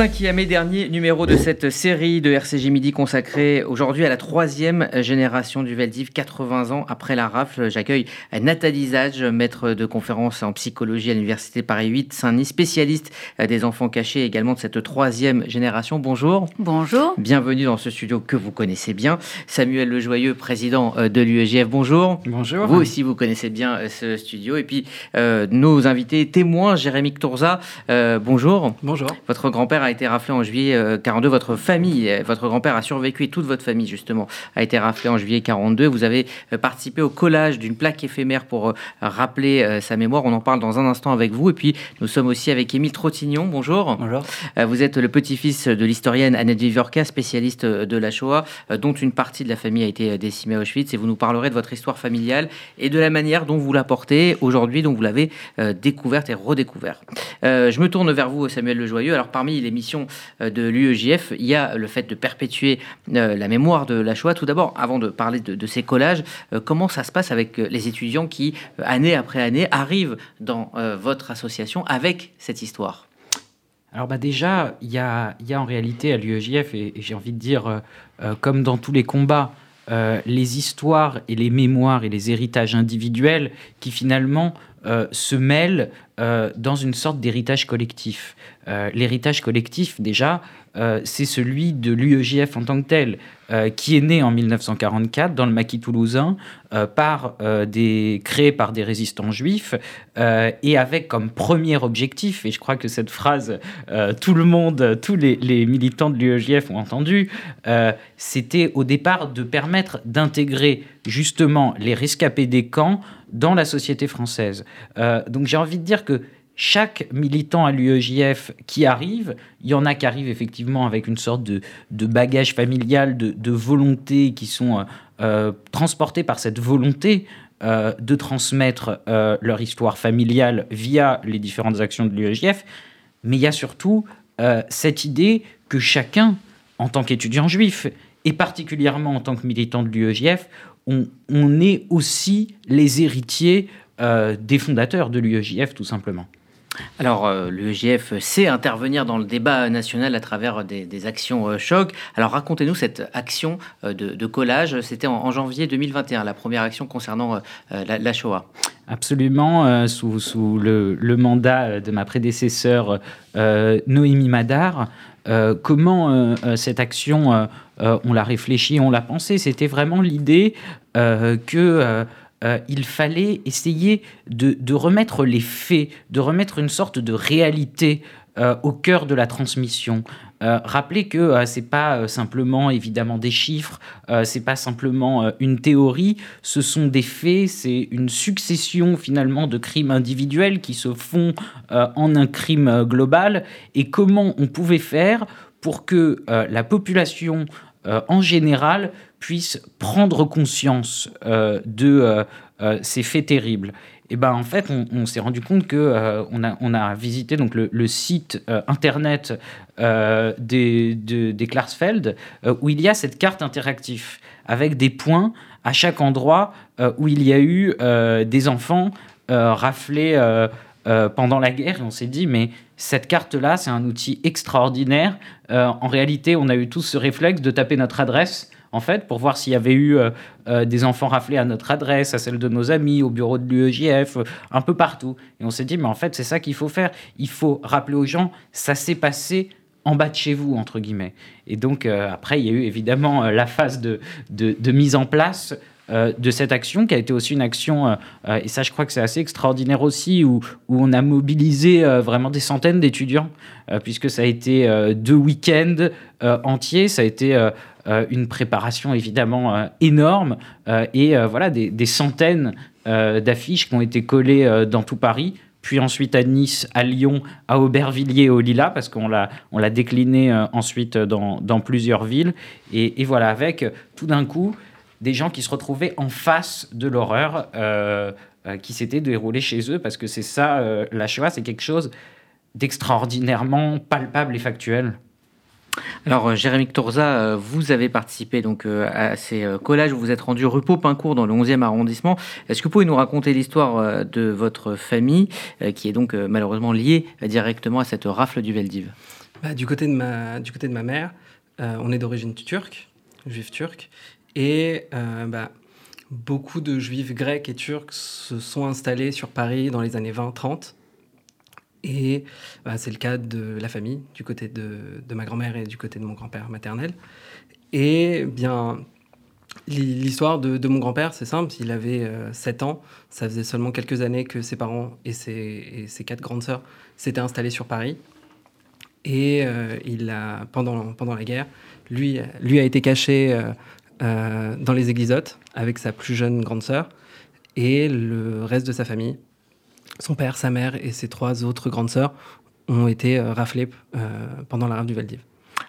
Cinquième et dernier numéro de cette série de RCJ Midi consacrée aujourd'hui à la troisième génération du Veldiv, 80 ans après la rafle. J'accueille Nathalie Zage, maître de conférence en psychologie à l'Université Paris 8, Saint-Denis, spécialiste des enfants cachés également de cette troisième génération. Bonjour. Bonjour. Bienvenue dans ce studio que vous connaissez bien. Samuel Lejoyeux, président de l'UEGF. Bonjour. Bonjour. Vous aussi, vous connaissez bien ce studio. Et puis, euh, nos invités témoins, Jérémy Tourza. Euh, bonjour. Bonjour. Votre grand-père a été raflé en juillet 42. Euh, votre famille, euh, votre grand-père a survécu et toute votre famille, justement, a été raflée en juillet 42. Vous avez euh, participé au collage d'une plaque éphémère pour rappeler sa mémoire. On en parle dans un instant avec vous. Et puis, nous sommes aussi avec Émile Trottignon. Bonjour. Bonjour. Vous êtes le petit-fils de l'historienne Annette Vivorca, spécialiste de la Shoah, dont une partie de la famille a été décimée à Auschwitz. Et vous nous parlerez de votre histoire familiale et de la manière dont vous la portez aujourd'hui, dont vous l'avez découverte et redécouverte. je me tourne vers vous, Samuel Lejoyeux. Alors, parmi les euh, de l'UEJF, il y a le fait de perpétuer euh, la mémoire de la Shoah. Tout d'abord, avant de parler de, ces collages, euh, comment ça se passe avec les étudiants qui, année après année, arrivent dans votre association avec cette histoire? Alors bah déjà, il y a, y a, en réalité à l'UEJF, et, j'ai envie de dire, comme dans tous les combats, les histoires et les mémoires et les héritages individuels qui finalement se mêlent dans une sorte d'héritage collectif. Euh, l'héritage collectif, déjà, euh, c'est celui de l'UEJF en tant que tel, euh, qui est né en 1944 dans le maquis toulousain, par, des, créé par des résistants juifs, et avec comme premier objectif, et je crois que cette phrase, tout le monde, tous les, les militants de l'UEJF ont entendu, c'était au départ de permettre d'intégrer justement les rescapés des camps dans la société française. donc j'ai envie de dire que chaque militant à l'UEJF qui arrive, il y en a qui arrivent effectivement avec une sorte de, bagage familial, de, volonté, qui sont euh, euh, transportés par cette volonté euh, de transmettre leur histoire familiale via les différentes actions de l'UEJF. Mais il y a surtout cette idée que chacun, en tant qu'étudiant juif, et particulièrement en tant que militant de l'UEJF, on, est aussi les héritiers des fondateurs de l'UEJF, tout simplement. Alors, euh, l'UEGF sait intervenir dans le débat national à travers des, actions euh, choc. Alors, racontez-nous cette action euh, de, collage. C'était en, janvier 2021, la première action concernant la, Shoah. Absolument, sous, le, mandat de ma prédécesseur Noémie Madar. comment cette action, on l'a réfléchi, on l'a pensé C'était vraiment l'idée que euh, il fallait essayer de, remettre les faits, de remettre une sorte de réalité euh, au cœur de la transmission. Euh, rappelez que c'est pas simplement évidemment des chiffres, c'est pas simplement une théorie, ce sont des faits, c'est une succession finalement de crimes individuels qui se font en un crime global. Et comment on pouvait faire pour que la population en général puisse prendre conscience euh, de euh, euh, ces faits terribles? Et ben en fait, on, s'est rendu compte que on, a, on a visité donc le, site internet des, des Klarsfeld où il y a cette carte interactive avec des points à chaque endroit où il y a eu des enfants raflés pendant la guerre. Et on s'est dit mais cette carte-là, c'est un outil extraordinaire. en réalité, on a eu tous ce réflexe de taper notre adresse en fait, pour voir s'il y avait eu euh, euh, des enfants raflés à notre adresse, à celle de nos amis, au bureau de l'UEJF, euh, un peu partout. Et on s'est dit, mais en fait, c'est ça qu'il faut faire. Il faut rappeler aux gens, ça s'est passé en bas de chez vous, entre guillemets. Et donc, après, il y a eu évidemment la phase de, de, mise en place de cette action, qui a été aussi une action, et ça je crois que c'est assez extraordinaire aussi, où, où on a mobilisé vraiment des centaines d'étudiants, puisque ça a été deux week-ends entiers, ça a été une préparation évidemment euh, énorme euh, et voilà des, centaines d'affiches qui ont été collées dans tout Paris puis ensuite à Nice, à Lyon, à Aubervilliers, au Lila, parce qu'on l'a, on l'a décliné ensuite dans, dans, plusieurs villes. Et, voilà, avec tout d'un coup des gens qui se retrouvaient en face de l'horreur qui s'était déroulée chez eux, parce que c'est ça, la Shoah, c'est quelque chose d'extraordinairement palpable et factuel. Alors, euh, Jérémy Torza, euh, vous avez participé donc euh, à ces collages. Vous êtes rendu rue Popincourt dans le 11e arrondissement. Est-ce que vous pouvez nous raconter l'histoire de votre famille, qui est donc malheureusement liée directement à cette rafle du Veldiv? Bah, du, côté de ma, du côté de ma mère, on est d'origine turque, juif turc, et bah, beaucoup de juifs grecs et turcs se sont installés sur Paris dans les années 20-30. Et bah, c'est le cas de la famille, du côté de, ma grand-mère et du côté de mon grand-père maternel. Et bien, l'histoire de, mon grand-père, c'est simple. Il avait 7 euh, ans. Ça faisait seulement quelques années que ses parents et ses, ses quatre grandes sœurs s'étaient installés sur Paris. Et euh, il a, pendant, la guerre, lui, a été caché euh, dans les Eglisottes avec sa plus jeune grande sœur et le reste de sa famille. Son père, sa mère et ses trois autres grandes sœurs ont été euh, raflés euh, pendant la rafle du Valdiv.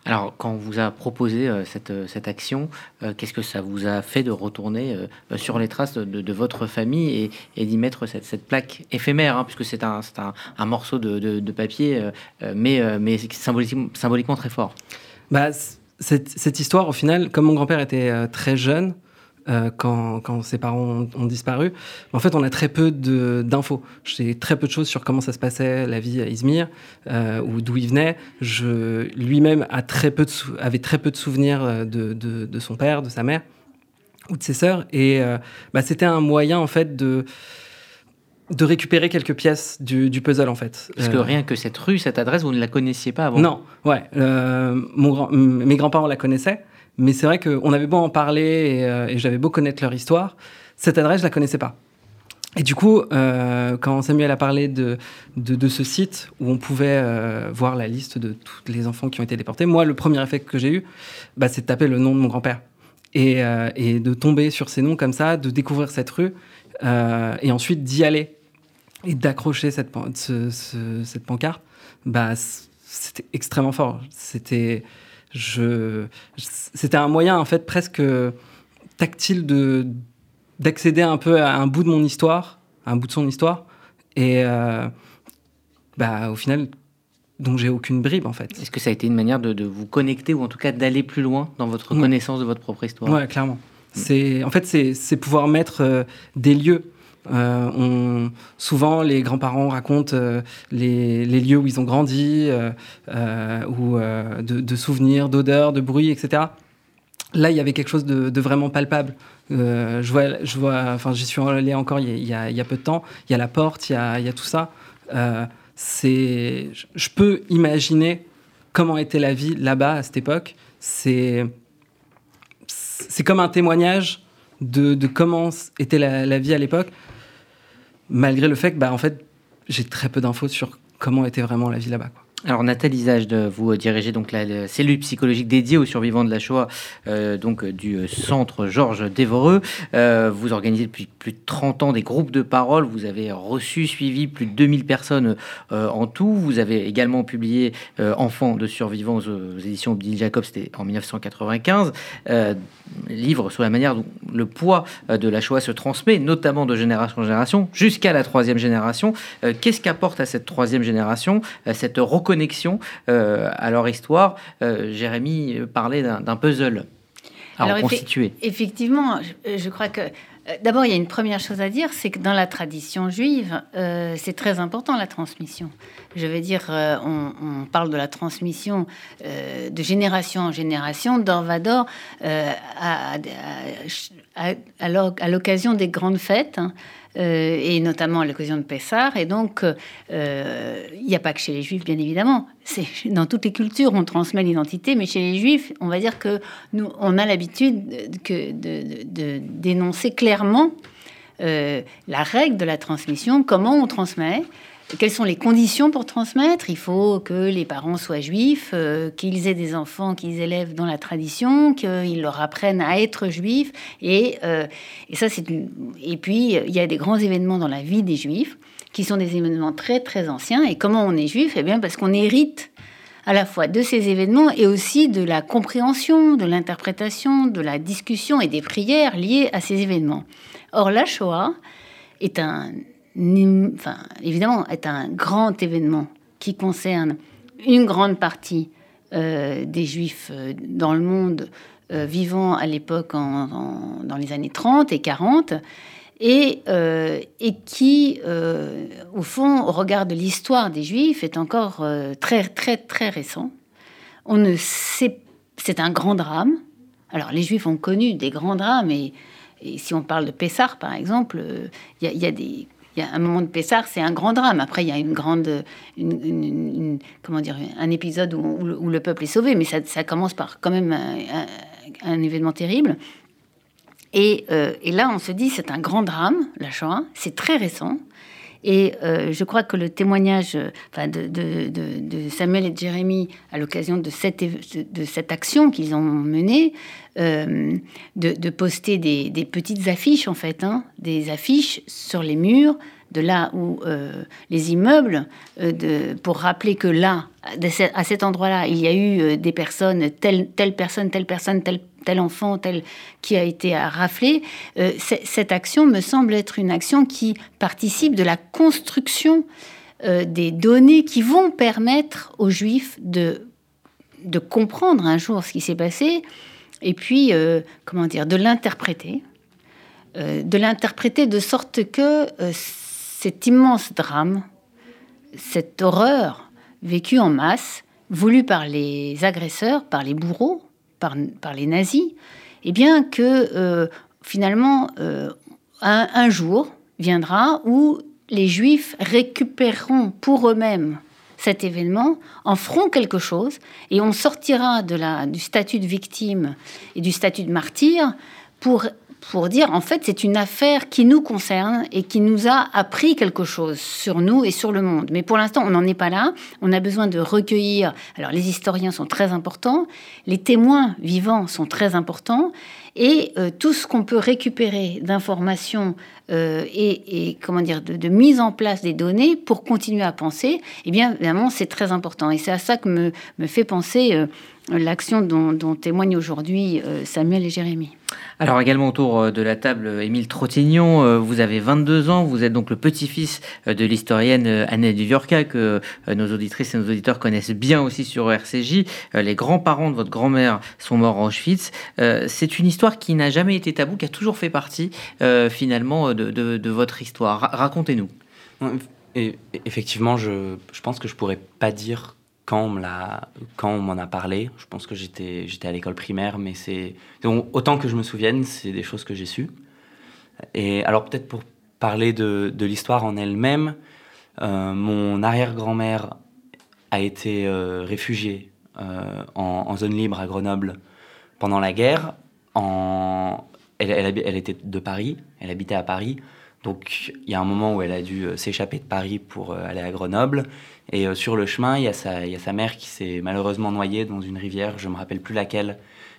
Alors, quand on vous a proposé cette, cette, action, qu'est-ce que ça vous a fait de retourner sur les traces de, votre famille et, d'y mettre cette, cette, plaque éphémère, hein, puisque c'est un, un, un, morceau de, de papier, mais, mais symboliquement, symboliquement très fort? Bah, cette, histoire, au final, comme mon grand-père était euh, très jeune, euh, quand, ses parents ont, disparu. En fait, on a très peu d'infos. J'ai très peu de choses sur comment ça se passait, la vie à Izmir, euh, ou d'où il venait. Lui-même avait très peu de souvenirs de, son père, de sa mère, ou de ses sœurs. Et bah, c'était un moyen, en fait, de de récupérer quelques pièces du, puzzle en fait. Parce que euh, rien que cette rue, cette adresse, vous ne la connaissiez pas avant Non, ouais. Euh, mon grand, mes grands-parents la connaissaient, mais c'est vrai qu'on avait beau en parler euh, et, j'avais beau connaître leur histoire, cette adresse, je la connaissais pas. Et du coup, quand Samuel a parlé de, ce site où on pouvait voir la liste de tous les enfants qui ont été déportés, moi, le premier effet que j'ai eu, bah, c'est de taper le nom de mon grand-père. Et, et, de tomber sur ces noms comme ça, de découvrir cette rue, et ensuite d'y aller et d'accrocher cette, cette pancarte, bah, c'était extrêmement fort. C'était, je, c'était un moyen en fait presque tactile de d'accéder un peu à un bout de mon histoire, à un bout de son histoire, et euh, bah, au final, dont j'ai aucune bribe en fait. Est-ce que ça a été une manière de, vous connecter ou en tout cas d'aller plus loin dans votre connaissance de votre propre histoire? Ouais, clairement. C'est en fait c'est pouvoir mettre euh, des lieux on, souvent, les grands-parents racontent euh, les, lieux où ils ont grandi, euh, ou de, souvenirs, d'odeurs, de bruits, etc. Là, il y avait quelque chose de, vraiment palpable. je vois, je vois, enfin, j'y suis allé encore il y, a, peu de temps. Il y a la porte, il y a, il y a tout ça. c'est, je peux imaginer comment était la vie là-bas à cette époque. C'est, c'est comme un témoignage de, comment était la, la vie à l'époque malgré le fait que, bah, en fait, j'ai très peu d'infos sur comment était vraiment la vie là-bas. Alors Nathalie de vous dirigez donc la, cellule psychologique dédiée aux survivants de la Shoah, euh, donc du euh, centre Georges Dévoreux. Euh, vous organisez depuis plus de 30 ans des groupes de parole. Vous avez reçu, suivi plus de 2000 personnes en tout. Vous avez également publié Enfants de survivants aux, éditions Bill Jacob, c'était en 1995. livre sur la manière dont le poids de la Shoah se transmet, notamment de génération en génération, jusqu'à la troisième génération. Qu'est-ce qu'apporte à cette troisième génération cette reconnaissance connexion euh, à leur histoire. Euh, Jérémy parlait d'un puzzle à Alors, reconstituer. Effectivement, je, crois que euh, D'abord, il y a une première chose à dire, c'est que dans la tradition juive, c'est très important la transmission. Je veux dire, on, parle de la transmission de génération en génération, d'or va d'or, à, à l'occasion des grandes fêtes. Hein. Euh, et notamment à l'occasion de Pessar. Et donc, euh, il n'y a pas que chez les Juifs, bien évidemment. C'est dans toutes les cultures, on transmet l'identité, mais chez les Juifs, on va dire que nous, on a l'habitude de, dénoncer clairement euh, la règle de la transmission, comment on transmet, quelles sont les conditions pour transmettre? Il faut que les parents soient juifs, euh, qu'ils aient des enfants qu'ils élèvent dans la tradition, qu'ils leur apprennent à être juifs. Et, euh, ça, c'est Et puis, il y a des grands événements dans la vie des juifs qui sont des événements très, très anciens. Et comment on est juif? Eh bien, parce qu'on hérite à la fois de ces événements et aussi de la compréhension, de l'interprétation, de la discussion et des prières liées à ces événements. Or, la Shoah est un évidemment, est un grand événement qui concerne une grande partie euh, des juifs euh, dans le monde euh, vivant à l'époque dans les années 30 et 40, et, qui, au fond, au regard de l'histoire des juifs, est encore très, très, très récent. on ne sait. C'est un grand drame. Alors, les Juifs ont connu des grands drames, et, si on parle de Pessar, par exemple, il y, a des. Il y a un moment de Pessar, c'est un grand drame. Après, il y a une grande, une, comment dire, un épisode où, le peuple est sauvé, mais ça, commence par quand même un, événement terrible. Et, euh, et, là, on se dit, c'est un grand drame, la Shoah. C'est très récent. Et euh, je crois que le témoignage enfin, de, Samuel et de Jérémie à l'occasion de cette, action qu'ils ont menée, euh, de, poster des, petites affiches, en fait, hein, des affiches sur les murs de là où euh, les immeubles, pour rappeler que là, à cet endroit-là, il y a eu des personnes, telle, telle personne, telle personne, telle tel enfant, tel qui a été raflé, euh, cette action me semble être une action qui participe de la construction euh, des données qui vont permettre aux Juifs de, de comprendre un jour ce qui s'est passé et puis, euh, comment dire, de l'interpréter. de l'interpréter de sorte que cet immense drame, cette horreur vécue en masse, voulue par les agresseurs, par les bourreaux, par, les nazis, eh bien que euh, finalement, euh, un, jour viendra où les Juifs récupéreront pour eux-mêmes cet événement, en feront quelque chose, et on sortira de la, du statut de victime et du statut de martyr pour pour dire en fait c'est une affaire qui nous concerne et qui nous a appris quelque chose sur nous et sur le monde. Mais pour l'instant, on n'en est pas là. On a besoin de recueillir. Alors les historiens sont très importants, les témoins vivants sont très importants et euh, tout ce qu'on peut récupérer d'informations euh, et, comment dire de, mise en place des données pour continuer à penser, eh bien évidemment c'est très important et c'est à ça que me, fait penser euh, l'action dont, dont témoignent aujourd'hui Samuel et Jérémie. Alors également autour euh, de la table, euh, Émile Trottignon, euh, vous avez 22 ans, vous êtes donc le petit-fils de l'historienne Annette Duviorca que nos auditrices et nos auditeurs connaissent bien aussi sur RCJ. Les grands-parents de votre grand-mère sont morts en Auschwitz. C'est une histoire qui n'a jamais été tabou, qui a toujours fait partie finalement de, votre histoire. Racontez-nous. Et effectivement, je, je pense que je pourrais pas dire quand on, m'en a parlé, je pense que j'étais, à l'école primaire, mais c'est. autant que je me souvienne, c'est des choses que j'ai su. Et alors, peut-être pour parler de, l'histoire en elle-même, euh, mon arrière-grand-mère a été euh, réfugiée euh, en, zone libre à Grenoble pendant la guerre. Elle, était de Paris, elle habitait à Paris. Donc il y a un moment où elle a dû s'échapper de Paris pour aller à Grenoble. Et euh, sur le chemin, il y, a sa, y a sa mère qui s'est malheureusement noyée dans une rivière, je ne me rappelle plus laquelle,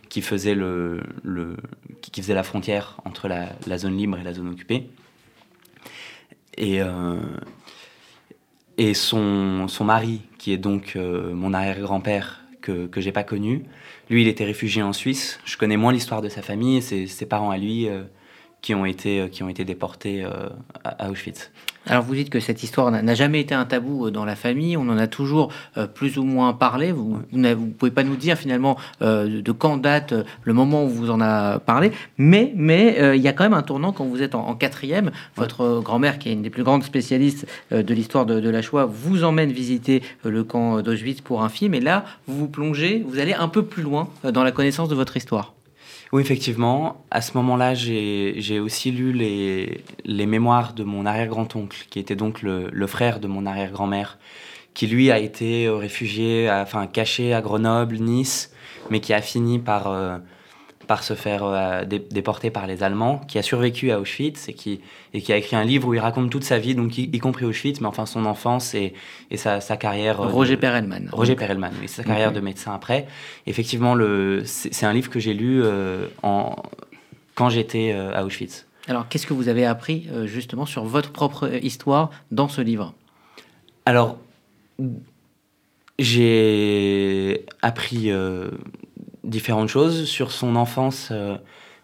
qui faisait, le, le qui faisait la frontière entre la, zone libre et la zone occupée. Et, euh, et son, son, mari, qui est donc euh, mon arrière-grand-père, que, que j'ai pas connu, lui, il était réfugié en Suisse. Je connais moins l'histoire de sa famille et ses parents à lui qui ont été, qui ont été déportés à Auschwitz. Alors vous dites que cette histoire n'a jamais été un tabou euh, dans la famille, on en a toujours euh, plus ou moins parlé. Vous ne pouvez pas nous dire finalement euh, de quand date le moment où vous en a parlé, mais mais il y a quand même un tournant quand vous êtes en, quatrième. Votre grand-mère, qui est une des plus grandes spécialistes de l'histoire de, de, la Shoah, vous emmène visiter le camp d'Auschwitz pour un film, et là vous vous plongez, vous allez un peu plus loin dans la connaissance de votre histoire. Oui, effectivement. À ce moment-là, j'ai aussi lu les, les, mémoires de mon arrière-grand-oncle, qui était donc le, le frère de mon arrière-grand-mère, qui lui a été réfugié, enfin caché à Grenoble, Nice, mais qui a fini par euh, par se faire euh, déporter par les Allemands, qui a survécu à Auschwitz et qui, et qui a écrit un livre où il raconte toute sa vie, donc y, compris Auschwitz, mais enfin son enfance et, et sa, sa, carrière. Euh, Roger Perelman. Roger Perelman, oui, sa carrière de médecin après. Effectivement, c'est un livre que j'ai lu euh, en, quand j'étais à Auschwitz. Alors, qu'est-ce que vous avez appris justement sur votre propre histoire dans ce livre? Alors, j'ai appris différentes choses. Sur son enfance euh,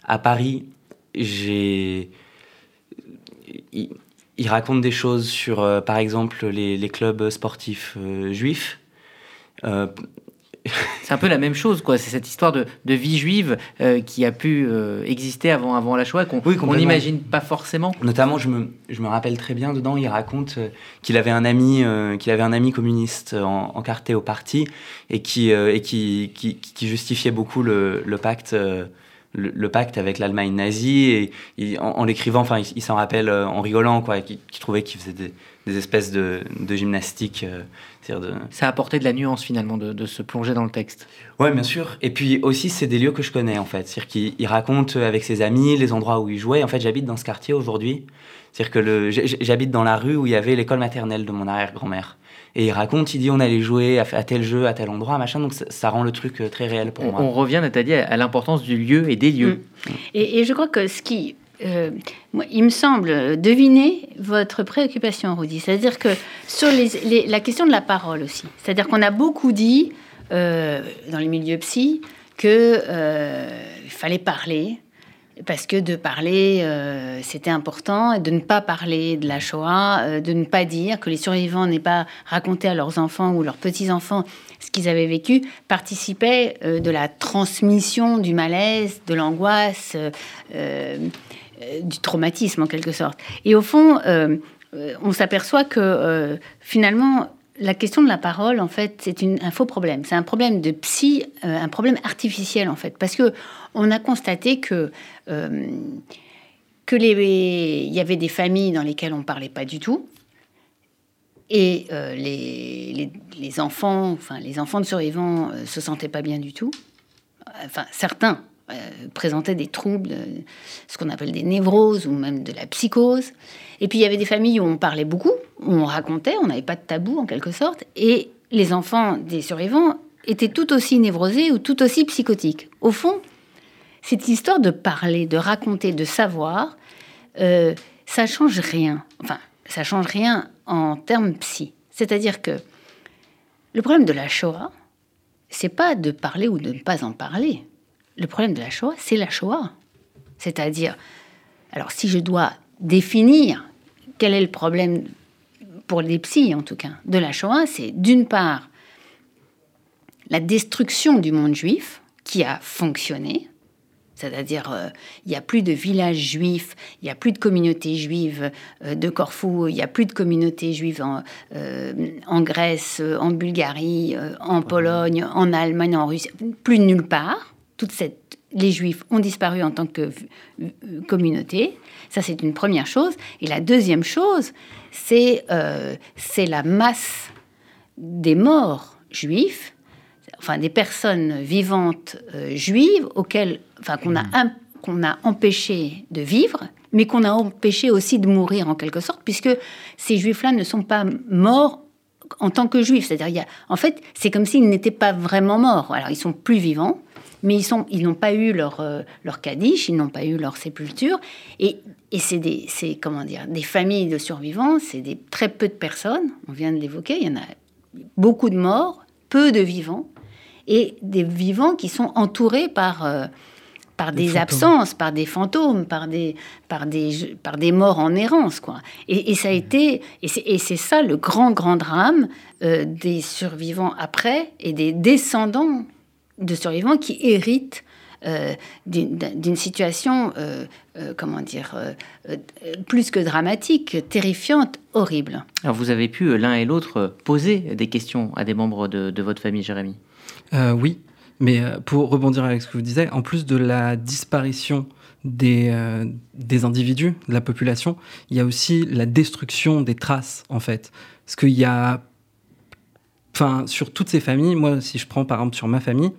à Paris, j'ai. Il, raconte des choses sur, euh, par exemple, les, clubs sportifs euh, juifs. C'est un peu la même chose, quoi. C'est cette histoire de, vie juive euh, qui a pu euh, exister avant, avant la Shoah, qu'on n'imagine pas forcément. Notamment, je me, je me, rappelle très bien dedans, il raconte euh, qu'il avait un ami, qu'il avait un ami communiste encarté au parti et qui, et qui, qui, justifiait beaucoup le, le pacte le, pacte avec l'Allemagne nazie et, en, l'écrivant, enfin, il, s'en rappelle en rigolant, quoi, qui, trouvait qu'il faisait des, espèces de, gymnastique. Euh, de... Ça a apporté de la nuance finalement de, se plonger dans le texte. Ouais, bien sûr. Et puis aussi, c'est des lieux que je connais en fait. C'est-à-dire qu'il raconte avec ses amis les endroits où il jouait. En fait, j'habite dans ce quartier aujourd'hui. C'est-à-dire que j'habite dans la rue où il y avait l'école maternelle de mon arrière-grand-mère. Et il raconte, il dit on allait jouer à, tel jeu, à tel endroit, machin. Donc ça, rend le truc euh, très réel pour moi. On revient, Nathalie, à, l'importance du lieu et des lieux. Mm. Et, je crois que ce qui. Euh, moi, il me semble deviner votre préoccupation, Rudy. C'est-à-dire que sur la question de la parole aussi. C'est-à-dire qu'on a beaucoup dit euh, dans les milieux psy qu'il fallait parler, parce que de parler, euh, c'était important, et de ne pas parler de la Shoah, euh, de ne pas dire que les survivants n'aient pas raconté à leurs enfants ou leurs petits-enfants ce qu'ils avaient vécu, participait euh, de la transmission du malaise, de l'angoisse, du traumatisme en quelque sorte. Et au fond, on s'aperçoit que finalement, la question de la parole, en fait, c'est un faux problème. C'est un problème de psy, un problème artificiel, en fait. Parce que on a constaté que euh, que les, il y avait des familles dans lesquelles on parlait pas du tout. Et euh, les, les, enfants, enfin les enfants de survivants, euh, se sentaient pas bien du tout. Enfin, certains présentaient des troubles, ce qu'on appelle des névroses ou même de la psychose. Et puis il y avait des familles où on parlait beaucoup, où on racontait, on n'avait pas de tabou en quelque sorte. Et les enfants des survivants étaient tout aussi névrosés ou tout aussi psychotiques. Au fond, cette histoire de parler, de raconter, de savoir, euh, ça change rien. Enfin, ça change rien en termes psy. C'est-à-dire que le problème de la Shoah, c'est pas de parler ou de ne pas en parler. Le problème de la Shoah, c'est la Shoah. C'est-à-dire, alors si je dois définir quel est le problème pour les psys en tout cas de la Shoah, c'est d'une part la destruction du monde juif qui a fonctionné, c'est-à-dire, euh, il n'y a plus de villages juifs, il n'y a plus de communauté juive euh, de Corfou, il n'y a plus de communauté juive en, euh, en Grèce, en Bulgarie, en Pologne, en Allemagne, en Russie, plus nulle part. Toute les juifs ont disparu en tant que communauté. Ça, c'est une première chose. Et la deuxième chose, c'est c'est la masse des morts juifs enfin des personnes vivantes euh, juives auxquelles, enfin qu'on a qu'on a empêché de vivre, mais qu'on a empêché aussi de mourir en quelque sorte, puisque ces juifs-là ne sont pas morts en tant que juifs. C'est-à-dire, en fait, c'est comme s'ils n'étaient pas vraiment morts. Alors, ils sont plus vivants, mais ils sont, ils n'ont pas eu leur euh, leur ils n'ont pas eu leur sépulture, et, et c'est des, c'est comment dire, des familles de survivants, c'est des très peu de personnes. On vient de l'évoquer, il y en a beaucoup de morts, peu de vivants et des vivants qui sont entourés par, euh, par des, absences, par des fantômes, par des, par des, par des morts en errance. Quoi. Et, ça a été, et c'est ça le grand, grand drame euh, des survivants après et des descendants de survivants qui héritent euh, d'une situation, comment dire, plus que dramatique, terrifiante, horrible. Alors vous avez pu l'un et l'autre poser des questions à des membres de, de votre famille, Jérémy? Euh, oui, mais euh, pour rebondir avec ce que vous disiez, en plus de la disparition des, euh, des individus, de la population, il y a aussi la destruction des traces, en fait. Parce qu'il y a. Enfin, sur toutes ces familles, moi, si je prends par exemple sur ma famille,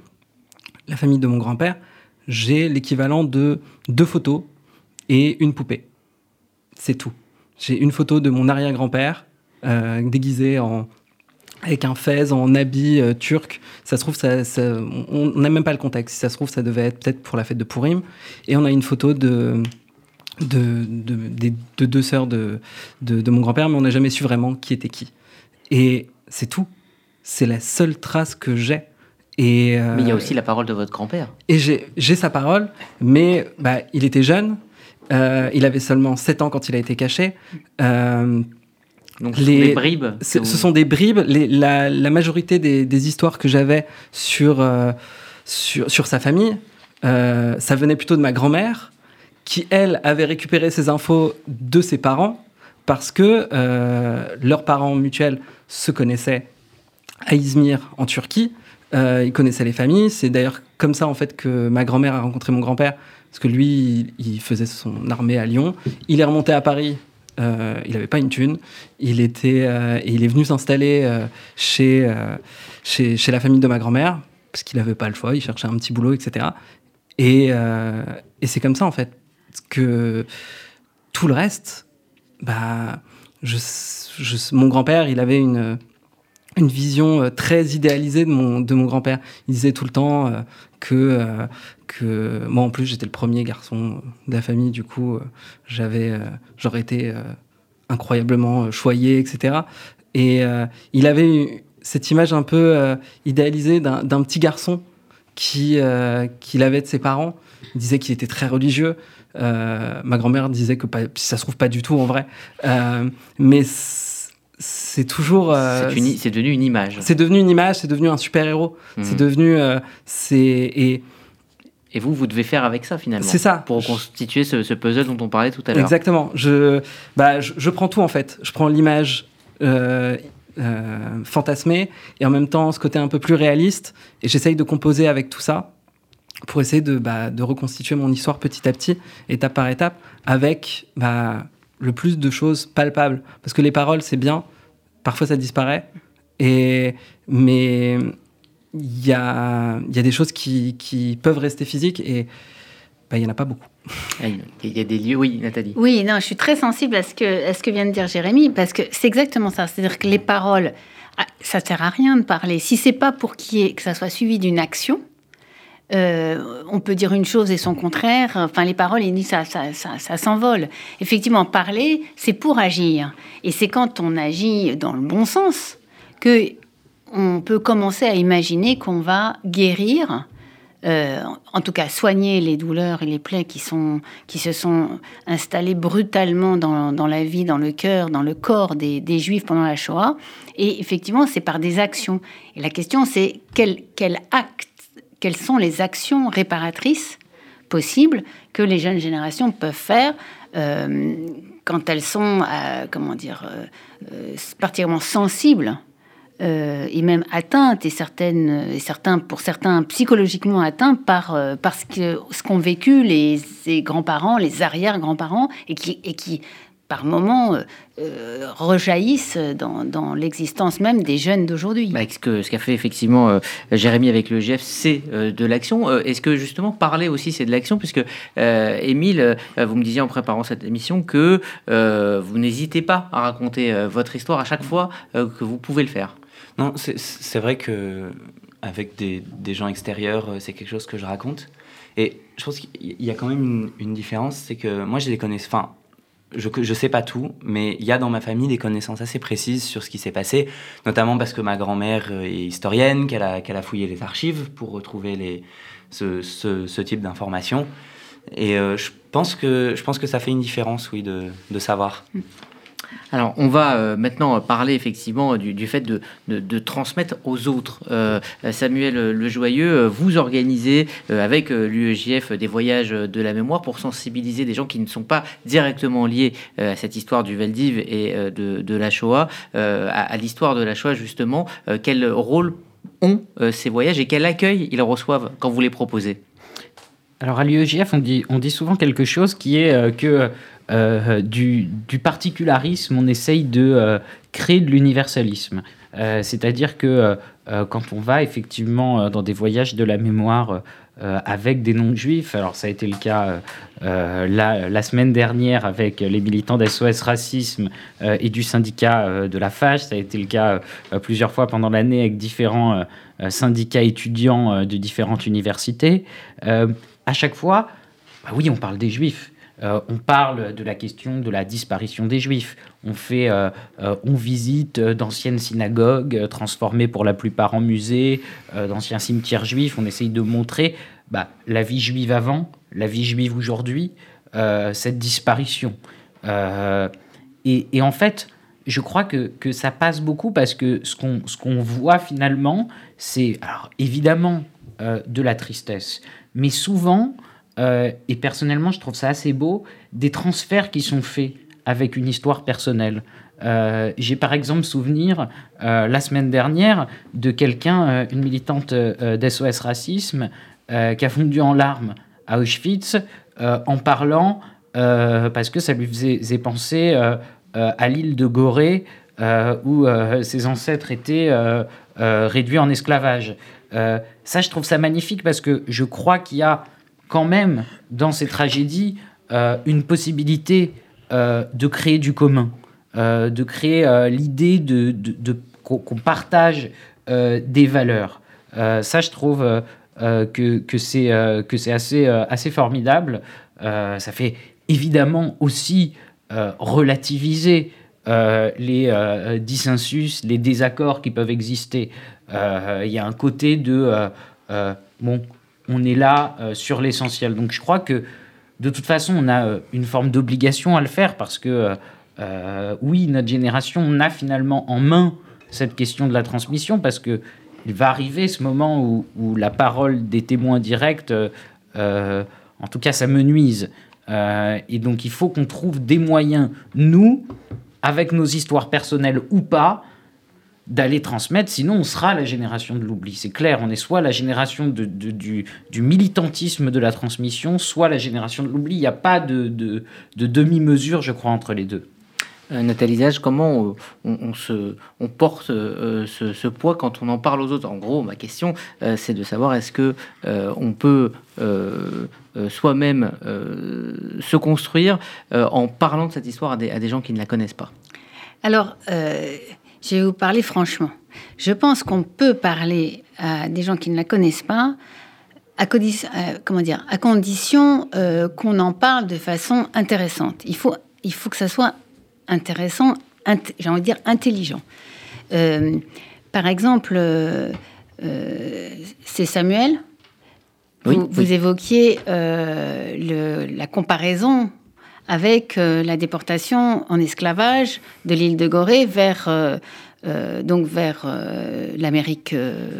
la famille de mon grand-père, j'ai l'équivalent de deux photos et une poupée. C'est tout. J'ai une photo de mon arrière-grand-père déguisé en, avec un fez en habit euh, turc. Ça se trouve, ça, on n'a même pas le contexte. Ça se trouve, ça devait être peut-être pour la fête de Purim. Et on a une photo de, de, de, deux sœurs de, de, mon grand-père, mais on n'a jamais su vraiment qui était qui. Et c'est tout. C'est la seule trace que j'ai. Et, euh, mais il y a aussi la parole de votre grand-père. Et j'ai sa parole, mais bah, il était jeune. Euh, il avait seulement 7 ans quand il a été caché. Donc les, bribes. Ce sont des bribes. la, majorité des, histoires que j'avais sur, sur, sur, sa famille, ça venait plutôt de ma grand-mère, qui elle avait récupéré ces infos de ses parents parce que leurs parents mutuels se connaissaient à Izmir en Turquie. Euh, ils connaissaient les familles. C'est d'ailleurs comme ça en fait que ma grand-mère a rencontré mon grand-père, parce que lui, il, faisait son armée à Lyon. Il est remonté à Paris. Euh, il n'avait pas une thune. Il était, euh, il est venu s'installer euh, chez, chez, chez la famille de ma grand-mère parce qu'il n'avait pas le choix. Il cherchait un petit boulot, etc. Et, et c'est comme ça en fait que tout le reste, bah, je, je, mon grand-père, il avait une une vision euh, très idéalisée de mon, de mon grand-père. Il disait tout le temps euh, que, euh, que moi, en plus, j'étais le premier garçon de la famille. Du coup, j'avais, j'aurais été incroyablement choyé, etc. Et il avait cette image un peu idéalisée d'un petit garçon qui qu'il avait de ses parents. Il disait qu'il était très religieux. ma grand-mère disait que pas, ça se trouve pas du tout en vrai. mais c'est toujours. Euh, c'est devenu une image. C'est devenu une image, c'est devenu un super héros. Mhm. C'est devenu. Euh, c'est et. Et vous, vous devez faire avec ça finalement. C'est ça. Pour reconstituer ce, puzzle dont on parlait tout à l'heure. Exactement. Je, bah, je, prends tout en fait. Je prends l'image euh, fantasmée et en même temps ce côté un peu plus réaliste et j'essaye de composer avec tout ça pour essayer de, bah, de reconstituer mon histoire petit à petit, étape par étape, avec bah, le plus de choses palpables. Parce que les paroles, c'est bien, parfois ça disparaît, et, mais il y a, y a, des choses qui, qui, peuvent rester physiques et bah, il n'y en a pas beaucoup. Ah, il y a des lieux, oui, Nathalie. Oui, non, je suis très sensible à ce que, à ce que vient de dire Jérémy, parce que c'est exactement ça. C'est-à-dire que les paroles, ah, ça sert à rien de parler. Si c'est pas pour y que ça soit suivi d'une action, euh, on peut dire une chose et son contraire. Enfin, les paroles, ça, ça, ça, s'envole. Effectivement, parler, c'est pour agir. Et c'est quand on agit dans le bon sens que on peut commencer à imaginer qu'on va guérir, euh, en tout cas soigner les douleurs et les plaies qui, sont, se sont installées brutalement dans, la vie, dans le cœur, dans le corps des, Juifs pendant la Shoah. Et effectivement, c'est par des actions. Et la question, c'est quel acte quelles sont les actions réparatrices possibles que les jeunes générations peuvent faire euh, quand elles sont, euh, comment dire, euh, particulièrement sensibles et même atteintes et certaines, et certains, pour certains psychologiquement atteints par, ce qu'ont vécu les, grands-parents, les arrière-grands-parents et qui, et qui par moments, euh, euh, rejaillissent dans, l'existence même des jeunes d'aujourd'hui. Bah, ce qu'a fait effectivement euh, Jérémy avec le GF, c'est de l'action. Est-ce que justement parler aussi, c'est de l'action? Puisque, Émile, vous me disiez en préparant cette émission que vous n'hésitez pas à raconter votre histoire à chaque fois que vous pouvez le faire. Non, c'est vrai que avec des, gens extérieurs, c'est quelque chose que je raconte. Et je pense qu'il y a quand même une, une différence, c'est que moi, je les connais. Enfin, je ne sais pas tout, mais il y a dans ma famille des connaissances assez précises sur ce qui s'est passé, notamment parce que ma grand-mère est historienne, qu'elle a, qu'elle a fouillé les archives pour retrouver les, ce, ce, type d'informations. Et euh, je, pense que, je pense que ça fait une différence, oui, de, de savoir. Mm. Alors, on va euh, maintenant parler effectivement du, fait de, transmettre aux autres. Euh, Samuel Le Joyeux, vous organisez euh, avec l'UEJF des voyages de la mémoire pour sensibiliser des gens qui ne sont pas directement liés à cette histoire du Veldiv et de, la Shoah, à, l'histoire de la Shoah justement. quel rôle ont ces voyages et quel accueil ils reçoivent quand vous les proposez? Alors à l'UEJF, on dit souvent quelque chose qui est que euh, du, particularisme, on essaye de euh, créer de l'universalisme. Euh, c'est-à-dire que quand on va effectivement dans des voyages de la mémoire avec des non-juifs, alors ça a été le cas la, semaine dernière avec les militants d'SOS Racisme et du syndicat de la FAGE, ça a été le cas plusieurs fois pendant l'année avec différents syndicats étudiants de différentes universités, à chaque fois, bah oui, on parle des juifs. Euh, on parle de la question de la disparition des juifs. On, fait, euh, euh, on visite d'anciennes synagogues transformées pour la plupart en musées, d'anciens cimetières juifs. On essaye de montrer bah, la vie juive avant, la vie juive aujourd'hui, cette disparition. Et, en fait, je crois que, ça passe beaucoup parce que ce qu'on voit finalement, c'est évidemment de la tristesse, mais souvent, euh, et personnellement je trouve ça assez beau, des transferts qui sont faits avec une histoire personnelle. Euh, j'ai par exemple souvenir la semaine dernière de quelqu'un, une militante d'SOS Racisme, qui a fondu en larmes à Auschwitz en parlant, parce que ça lui faisait penser euh, à l'île de Gorée, euh, où euh, ses ancêtres étaient réduits en esclavage. ça, je trouve ça magnifique parce que je crois qu'il y a quand même dans ces tragédies une possibilité de créer du commun, de créer l'idée de, qu'on partage des valeurs. ça, je trouve que, c'est assez, formidable. ça fait évidemment aussi euh, relativiser euh, les euh, dissensus, les désaccords qui peuvent exister. Il y a un côté de bon, on est là sur l'essentiel. Donc je crois que de toute façon, on a une forme d'obligation à le faire parce que oui, notre génération, on a finalement en main cette question de la transmission parce que il va arriver ce moment où, où la parole des témoins directs, en tout cas, ça me nuise. Euh, et donc il faut qu'on trouve des moyens, nous, avec nos histoires personnelles ou pas, d'aller transmettre, sinon on sera la génération de l'oubli. C'est clair, on est soit la génération de, du, militantisme de la transmission, soit la génération de l'oubli. Il n'y a pas de, de demi-mesure, je crois, entre les deux. Euh, Nathalie Zage, comment on, se, on porte euh, ce, poids quand on en parle aux autres? En gros, ma question, euh, c'est de savoir est-ce que on peut soi-même se construire en parlant de cette histoire à des, gens qui ne la connaissent pas? Alors, je vais vous parler franchement. Je pense qu'on peut parler à des gens qui ne la connaissent pas à, comment dire, à condition qu'on en parle de façon intéressante. Il faut, il faut que ça soit intéressant, j'ai envie de dire intelligent. Euh, par exemple, euh, euh, c'est Samuel. vous, évoquiez la comparaison avec la déportation en esclavage de l'île de Gorée vers donc vers l'Amérique,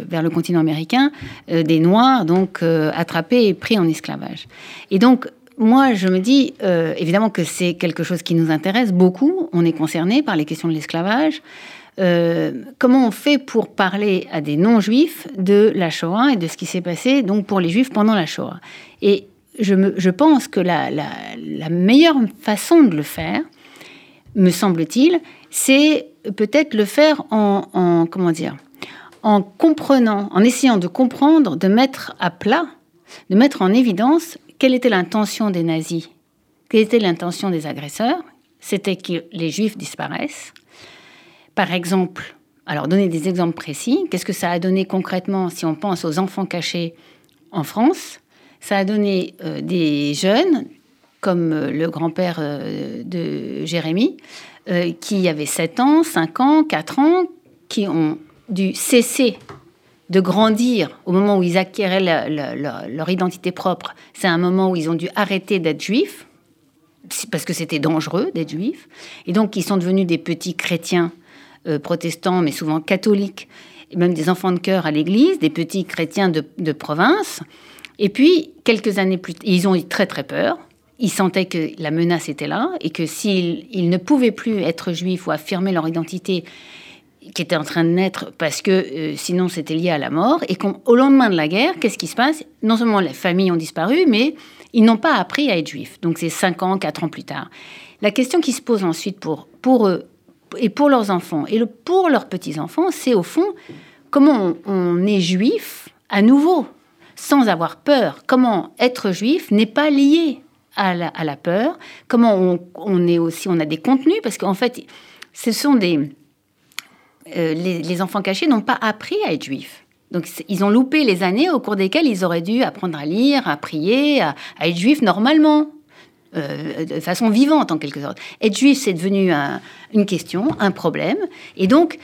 vers le continent américain, des Noirs donc attrapés et pris en esclavage. Et donc moi, je me dis euh, évidemment que c'est quelque chose qui nous intéresse beaucoup. On est concerné par les questions de l'esclavage. Euh, comment on fait pour parler à des non-juifs de la Shoah et de ce qui s'est passé donc pour les juifs pendant la Shoah? Et je, pense que la, meilleure façon de le faire, me semble-t-il, c'est peut-être le faire en, en, comment en comprenant, en essayant de comprendre, de mettre à plat, de mettre en évidence quelle était l'intention des nazis Quelle était l'intention des agresseurs C'était que les juifs disparaissent. Par exemple, alors donner des exemples précis, qu'est-ce que ça a donné concrètement si on pense aux enfants cachés en France? Ça a donné euh, des jeunes, comme euh, le grand-père euh, de Jérémie, qui avaient 7 ans, 5 ans, 4 ans, qui ont dû cesser de grandir au moment où ils acquéraient leur identité propre. C'est un moment où ils ont dû arrêter d'être juifs, parce que c'était dangereux d'être juif. Et donc, ils sont devenus des petits chrétiens protestants, mais souvent catholiques, et même des enfants de cœur à l'église, des petits chrétiens de, province. Et puis, quelques années plus tard, ils ont eu très très peur. Ils sentaient que la menace était là et que s'ils ne pouvaient plus être juifs ou affirmer leur identité, qui était en train de naître parce que euh, sinon c'était lié à la mort. Et qu'au lendemain de la guerre, qu'est-ce qui se passe? Non seulement les familles ont disparu, mais ils n'ont pas appris à être juifs. Donc c'est 5 ans, 4 ans plus tard. La question qui se pose ensuite pour, pour eux et pour leurs enfants et pour leurs petits-enfants, c'est au fond comment on, est juif à nouveau, sans avoir peur. Comment être juif n'est pas lié à la, peur. Comment on, on, est aussi, on a des contenus, parce qu'en fait, ce sont des euh, les, enfants cachés n'ont pas appris à être juifs. Donc ils ont loupé les années au cours desquelles ils auraient dû apprendre à lire, à prier, à, être juifs normalement. Euh, de façon vivante en quelque sorte. Être juif, c'est devenu une question, un problème. Et donc,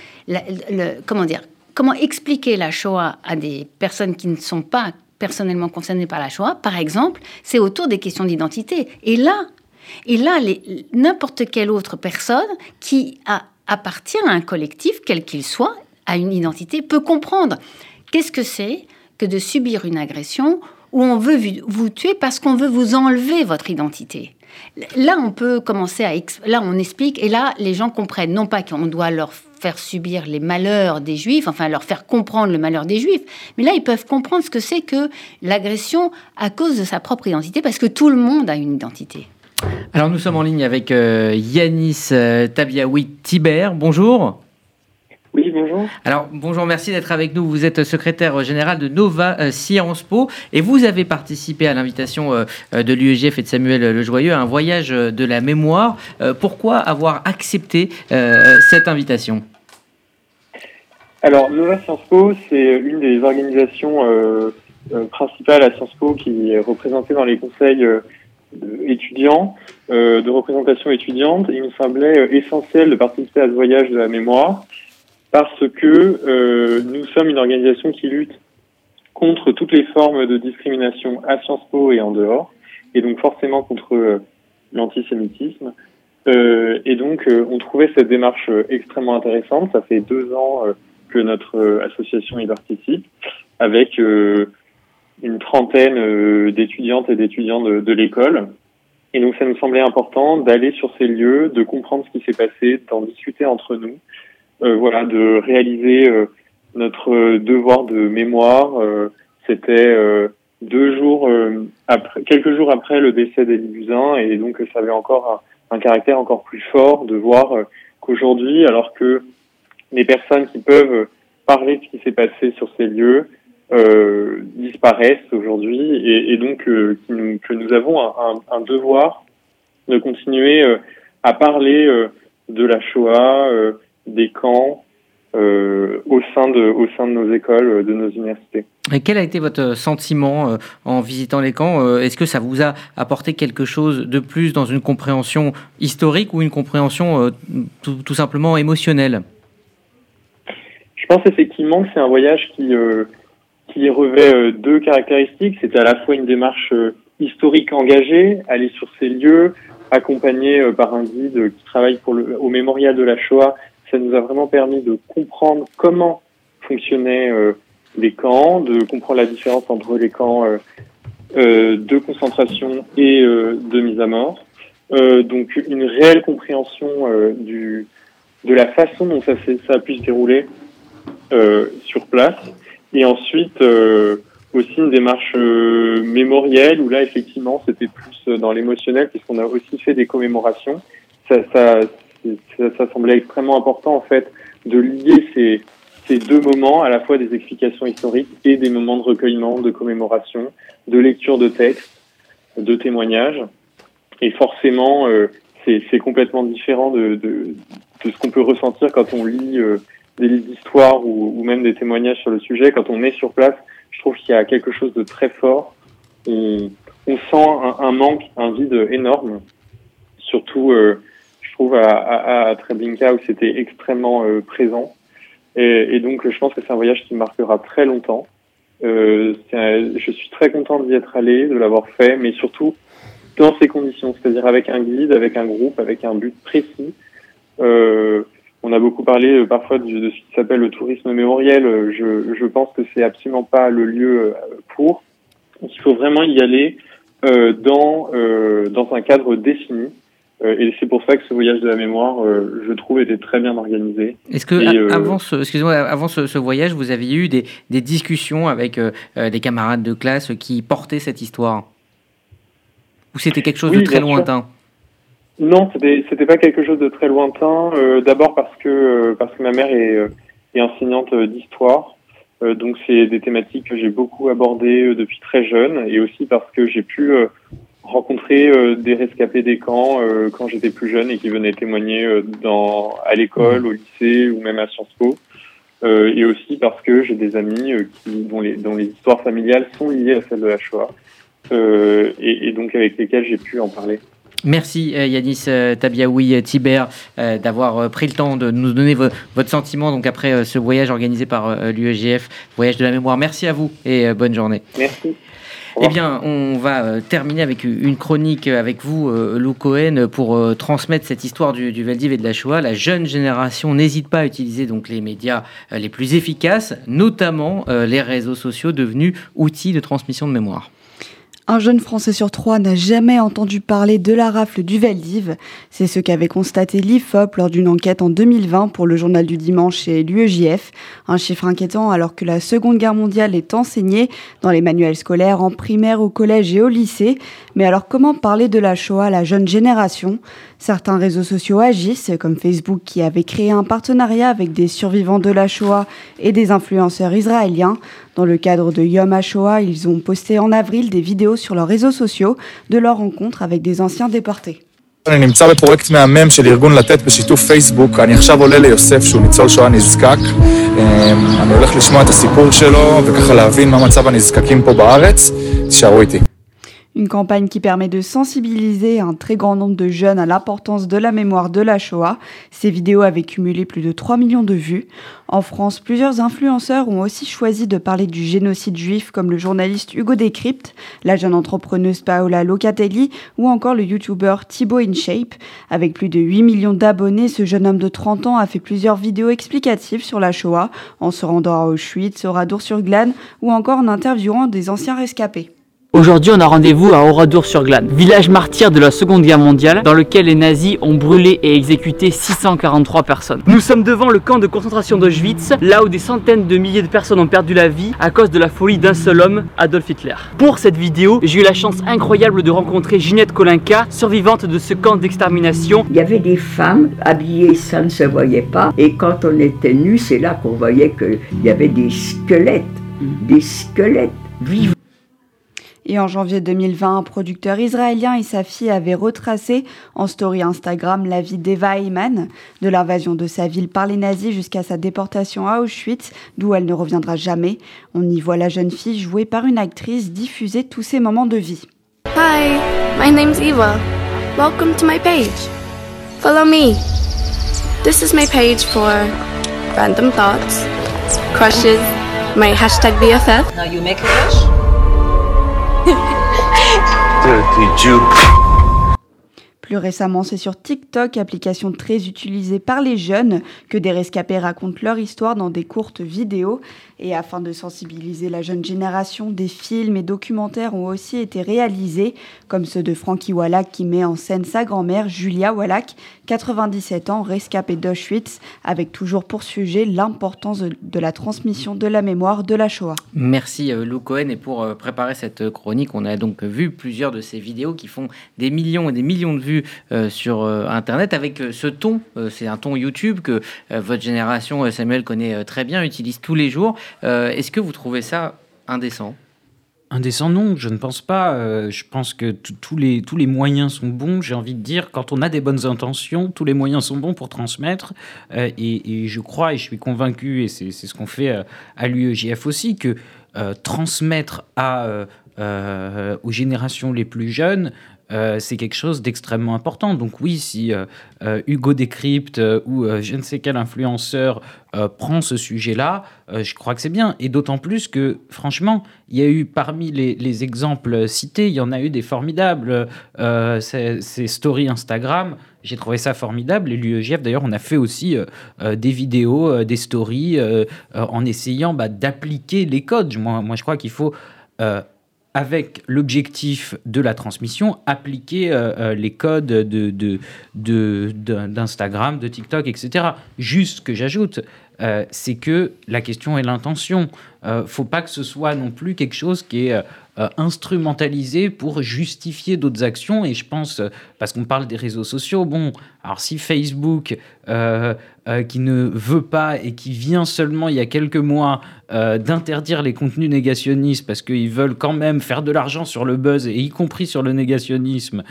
comment dire, comment expliquer la Shoah à des personnes qui ne sont pas personnellement concernées par la Shoah, par exemple, c'est autour des questions d'identité. Et là, et là, n'importe quelle autre personne qui appartient à un collectif, quel qu'il soit, à une identité, peut comprendre qu'est-ce que c'est que de subir une agression où on veut vous tuer parce qu'on veut vous enlever votre identité? Là, on peut commencer à... Là, on explique, et là, les gens comprennent, non pas qu'on doit leur faire subir les malheurs des juifs, enfin leur faire comprendre le malheur des juifs, mais là, ils peuvent comprendre ce que c'est que l'agression à cause de sa propre identité, parce que tout le monde a une identité. Alors, nous sommes en ligne avec euh, Yanis euh, Tabiaoui Tiber. Bonjour. Oui, bonjour. Alors, bonjour, merci d'être avec nous. Vous êtes secrétaire général de Nova euh, Sciences Po et vous avez participé à l'invitation euh, de l'UEGF et de Samuel Lejoyeux à un voyage de la mémoire. Euh, pourquoi avoir accepté cette invitation? Alors, Nova Sciences Po, c'est une des organisations principales à Sciences Po qui est représentée dans les conseils étudiants, de représentation étudiante. Il nous semblait essentiel de participer à ce voyage de la mémoire parce que euh, nous sommes une organisation qui lutte contre toutes les formes de discrimination à Sciences Po et en dehors, et donc forcément contre euh, l'antisémitisme. Euh, et donc, on trouvait cette démarche extrêmement intéressante. Ça fait deux ans que notre association y participe, avec une trentaine d'étudiantes et d'étudiants de, de l'école. Et donc, ça nous semblait important d'aller sur ces lieux, de comprendre ce qui s'est passé, d'en discuter entre nous, voilà, de réaliser euh, notre devoir de mémoire. Euh, c'était deux jours après, quelques jours après le décès d'Elie Buzyn, et donc ça avait encore un, caractère encore plus fort de voir qu'aujourd'hui, alors que les personnes qui peuvent parler de ce qui s'est passé sur ces lieux euh, disparaissent aujourd'hui et, et, donc que nous avons un, un, devoir de continuer à parler de la Shoah, des camps euh, au, sein de, au sein de nos écoles, euh, de nos universités. Et quel a été votre sentiment euh, en visitant les camps Est-ce que ça vous a apporté quelque chose de plus dans une compréhension historique ou une compréhension tout, tout, simplement émotionnelle? Je pense effectivement que c'est un voyage qui, qui revêt deux caractéristiques. C'est à la fois une démarche historique engagée, aller sur ces lieux, accompagné par un guide qui travaille pour le, au mémorial de la Shoah ça nous a vraiment permis de comprendre comment fonctionnaient euh, les camps, de comprendre la différence entre les camps euh, euh, de concentration et de mise à mort. donc une réelle compréhension du, de la façon dont ça, ça a pu se dérouler sur place. Et ensuite, aussi une démarche mémorielle où là, effectivement, c'était plus dans l'émotionnel puisqu'on a aussi fait des commémorations. Ça, ça, ça, semblait extrêmement important en fait de lier ces, deux moments, à la fois des explications historiques et des moments de recueillement, de commémoration, de lecture de textes, de témoignages. Et forcément, euh, c'est complètement différent de, ce qu'on peut ressentir quand on lit euh, des livres d'histoire ou, même des témoignages sur le sujet. Quand on est sur place, je trouve qu'il y a quelque chose de très fort. On, sent un, manque, un vide énorme, surtout euh, à, à, Treblinka où c'était extrêmement euh, présent. Et, donc, je pense que c'est un voyage qui marquera très longtemps. Euh, je suis très content d'y être allé, de l'avoir fait, mais surtout dans ces conditions, c'est-à-dire avec un guide, avec un groupe, avec un but précis. Euh, on a beaucoup parlé parfois de, ce qui s'appelle le tourisme mémoriel. Je, pense que c'est absolument pas le lieu pour. Il faut vraiment y aller dans, dans un cadre défini. Euh, et c'est pour ça que ce voyage de la mémoire, euh, je trouve, était très bien organisé. Est-ce que euh, avant, ce, excusez-moi, avant ce, voyage, vous aviez eu des, des discussions avec des camarades de classe qui portaient cette histoire? Ou c'était quelque chose de très lointain? Non, c'était c'était pas quelque chose de très lointain. D'abord parce que parce que ma mère est, est enseignante d'histoire. donc c'est des thématiques que j'ai beaucoup abordées depuis très jeune et aussi parce que j'ai pu rencontrer euh, des rescapés des camps euh, quand j'étais plus jeune et qui venaient témoigner euh, dans, à l'école, mmh. au lycée ou même à Sciences Po. et aussi parce que j'ai des amis qui, dont, les, dont les histoires familiales sont liées à celles de la Shoah et, et donc avec lesquels j'ai pu en parler. Merci Yanis Tabiaoui Tiber d'avoir pris le temps de nous donner votre sentiment donc après ce voyage organisé par l'UEGF, voyage de la mémoire. Merci à vous et bonne journée. Merci. Eh bien, on va euh, terminer avec une chronique avec vous, euh, Lou Cohen, pour euh, transmettre cette histoire du, Veldiv et de la Shoah. La jeune génération n'hésite pas à utiliser donc les médias les plus efficaces, notamment les réseaux sociaux devenus outils de transmission de mémoire. Un jeune Français sur trois n'a jamais entendu parler de la rafle du Veldiv. C'est ce qu'avait constaté l'IFOP lors d'une enquête en 2020 pour le journal du dimanche et l'UEJF. Un chiffre inquiétant alors que la Seconde Guerre mondiale est enseignée dans les manuels scolaires en primaire, au collège et au lycée. Mais alors comment parler de la Shoah à la jeune génération Certains réseaux sociaux agissent, comme Facebook qui avait créé un partenariat avec des survivants de la Shoah et des influenceurs israéliens. Dans le cadre de Yom HaShoah, ils ont posté en avril des vidéos sur leurs réseaux sociaux de leur rencontre avec des anciens déportés. אני נמצא בפרויקט מהמם של ארגון לתת בשיתוף פייסבוק. אני עכשיו עולה ליוסף שהוא ניצול שואה נזקק. אני הולך לשמוע את הסיפור שלו וככה להבין מה מצב הנזקקים פה בארץ. תישארו איתי. Une campagne qui permet de sensibiliser un très grand nombre de jeunes à l'importance de la mémoire de la Shoah. Ces vidéos avaient cumulé plus de 3 millions de vues. En France, plusieurs influenceurs ont aussi choisi de parler du génocide juif comme le journaliste Hugo Décrypte, la jeune entrepreneuse Paola Locatelli ou encore le youtubeur Thibaut InShape. Avec plus de 8 millions d'abonnés, ce jeune homme de 30 ans a fait plusieurs vidéos explicatives sur la Shoah en se rendant à Auschwitz, au Radour-sur-Glane ou encore en interviewant des anciens rescapés. Aujourd'hui, on a rendez-vous à Oradour-sur-Glane, village martyr de la Seconde Guerre mondiale, dans lequel les nazis ont brûlé et exécuté 643 personnes. Nous sommes devant le camp de concentration d'Auschwitz, là où des centaines de milliers de personnes ont perdu la vie à cause de la folie d'un seul homme, Adolf Hitler. Pour cette vidéo, j'ai eu la chance incroyable de rencontrer Ginette Kolinka, survivante de ce camp d'extermination. Il y avait des femmes habillées, ça ne se voyait pas, et quand on était nu, c'est là qu'on voyait qu'il y avait des squelettes, des squelettes vivants. Et en janvier 2020, un producteur israélien et sa fille avaient retracé en story Instagram la vie d'Eva Eyman, de l'invasion de sa ville par les nazis jusqu'à sa déportation à Auschwitz, d'où elle ne reviendra jamais. On y voit la jeune fille jouée par une actrice diffuser tous ses moments de vie. Hi, my name's Eva. Welcome to my page. Follow me. This is my page for random thoughts, crushes, my hashtag BFF. Now you make a wish. Plus récemment, c'est sur TikTok, application très utilisée par les jeunes, que des rescapés racontent leur histoire dans des courtes vidéos. Et afin de sensibiliser la jeune génération, des films et documentaires ont aussi été réalisés, comme ceux de Frankie Wallach qui met en scène sa grand-mère, Julia Wallach, 97 ans, rescapée d'Auschwitz, avec toujours pour sujet l'importance de la transmission de la mémoire de la Shoah. Merci euh, Lou Cohen. Et pour euh, préparer cette chronique, on a donc vu plusieurs de ces vidéos qui font des millions et des millions de vues euh, sur Internet avec ce ton. C'est un ton YouTube que votre génération, Samuel, connaît très bien, utilise tous les jours. Est-ce que vous trouvez ça indécent? Indécent, non, je ne pense pas. Euh, je pense que tous les, tous les moyens sont bons. J'ai envie de dire, quand on a des bonnes intentions, tous les moyens sont bons pour transmettre. Euh, et, je crois, et je suis convaincu, et c'est ce qu'on fait euh, à l'UEJF aussi, que transmettre à, aux générations les plus jeunes, euh, c'est quelque chose d'extrêmement important. Donc oui, si euh, euh, Hugo Décrypte ou je ne sais quel influenceur prend ce sujet-là, je crois que c'est bien. Et d'autant plus que, franchement, il y a eu parmi les, exemples cités, il y en a eu des formidables. ces, stories Instagram, j'ai trouvé ça formidable. Et l'UEGF, d'ailleurs, on a fait aussi des vidéos, des stories, en essayant bah, d'appliquer les codes. Moi, moi, je crois qu'il faut avec l'objectif de la transmission, appliquer euh, euh, les codes d'Instagram, de, TikTok, etc. Juste que j'ajoute, euh, c'est que la question est l'intention. ne faut pas que ce soit non plus quelque chose qui est euh, instrumentalisé pour justifier d'autres actions. Et je pense, euh, parce qu'on parle des réseaux sociaux, bon, alors si Facebook, euh, qui ne veut pas et qui vient seulement il y a quelques mois d'interdire les contenus négationnistes parce qu'ils veulent quand même faire de l'argent sur le buzz, et y compris sur le négationnisme,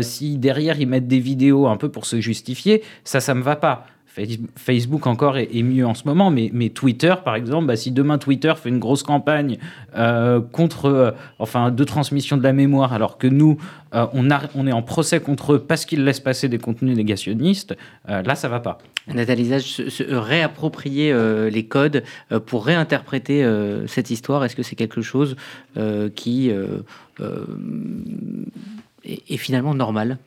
si derrière ils mettent des vidéos un peu pour se justifier, ça, ça me va pas. Facebook encore est, mieux en ce moment, mais, Twitter, par exemple, bah, si demain Twitter fait une grosse campagne euh, contre, euh, enfin, de transmission de la mémoire, alors que nous, euh, on est en procès contre eux parce qu'ils laissent passer des contenus négationnistes, là, ça va pas. Nathalie Zage, se, réapproprier les codes pour réinterpréter cette histoire, est-ce que c'est quelque chose qui est finalement normal?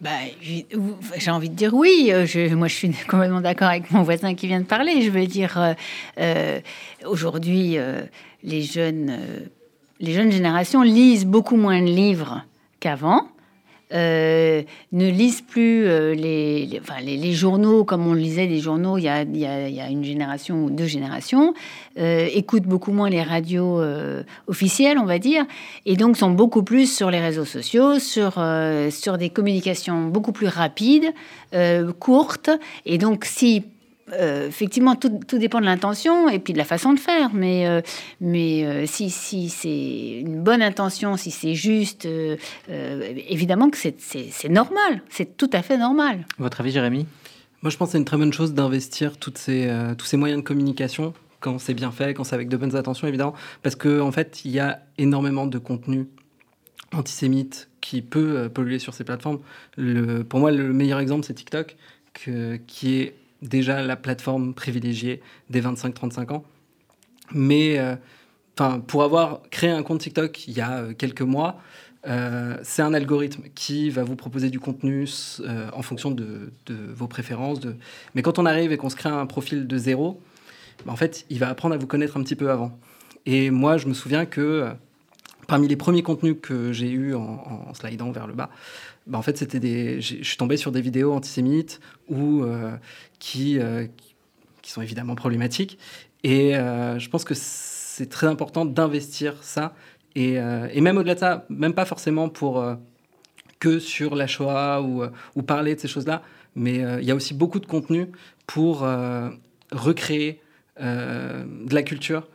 Bah, j'ai envie de dire oui. Euh, je, moi, je suis complètement d'accord avec mon voisin qui vient de parler. Je veux dire, euh, euh, aujourd'hui, les les jeunes générations lisent beaucoup moins de livres qu'avant. Euh, ne lisent plus euh, les, les, journaux comme on lisait les journaux il y a, y a, une génération ou deux générations, euh, écoutent beaucoup moins les radios officielles, on va dire, et donc sont beaucoup plus sur les réseaux sociaux, sur, sur des communications beaucoup plus rapides, courtes, et donc si euh, effectivement, tout, dépend de l'intention et puis de la façon de faire. Mais, euh, mais euh, si, si c'est une bonne intention, si c'est juste, évidemment que c'est normal. C'est tout à fait normal. Votre avis, Jérémy? Moi, je pense que c'est une très bonne chose d'investir ces, tous ces moyens de communication quand c'est bien fait, quand c'est avec de bonnes intentions, évidemment. Parce qu'en en fait, il y a énormément de contenu antisémite qui peut polluer sur ces plateformes. Le, pour moi, le meilleur exemple, c'est TikTok, que, qui est déjà la plateforme privilégiée des 25-35 ans. Mais euh, pour avoir créé un compte TikTok il y a euh, quelques mois, euh, c'est un algorithme qui va vous proposer du contenu en fonction de, vos préférences. Mais quand on arrive et qu'on se crée un profil de zéro, bah, en fait, il va apprendre à vous connaître un petit peu avant. Et moi, je me souviens que parmi les premiers contenus que j'ai eus en, en, slidant vers le bas, bah, en fait, c'était des. Je suis tombé sur des vidéos antisémites ou euh, qui, euh, qui sont évidemment problématiques. Et euh, je pense que c'est très important d'investir ça. Et, même au-delà de ça, même pas forcément pour que sur la Shoah ou, ou parler de ces choses-là, mais il y a aussi beaucoup de contenu pour recréer de la culture.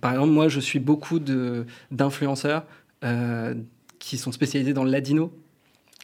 Par exemple, moi, je suis beaucoup d'influenceurs qui sont spécialisés dans le ladino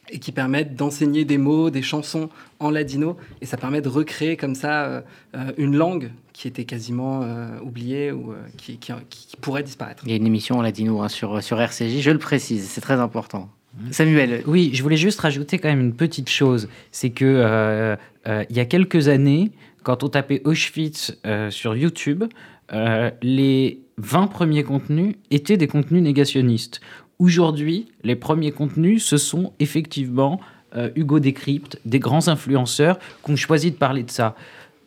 et qui permettent d'enseigner des mots, des chansons en ladino. Et ça permet de recréer comme ça euh, euh, une langue qui était quasiment euh, oubliée ou qui, qui, pourrait disparaître. Il y a une émission en ladino hein, sur, sur RCJ, je le précise, c'est très important. Samuel. Oui, je voulais juste rajouter quand même une petite chose. C'est que il y a quelques années, quand on tapait Auschwitz sur YouTube, les 20 premiers contenus étaient des contenus négationnistes Aujourd'hui, les premiers contenus, ce sont effectivement euh, Hugo Décrypte, des grands influenceurs qui ont choisi de parler de ça.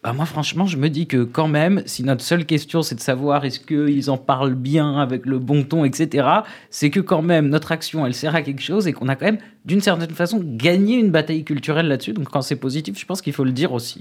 Bah moi, franchement, je me dis que quand même, si notre seule question, c'est de savoir est-ce qu'ils en parlent bien avec le bon ton, etc., c'est que quand même, notre action, elle sert à quelque chose et qu'on a quand même, d'une certaine façon, gagné une bataille culturelle là-dessus. Donc quand c'est positif, je pense qu'il faut le dire aussi.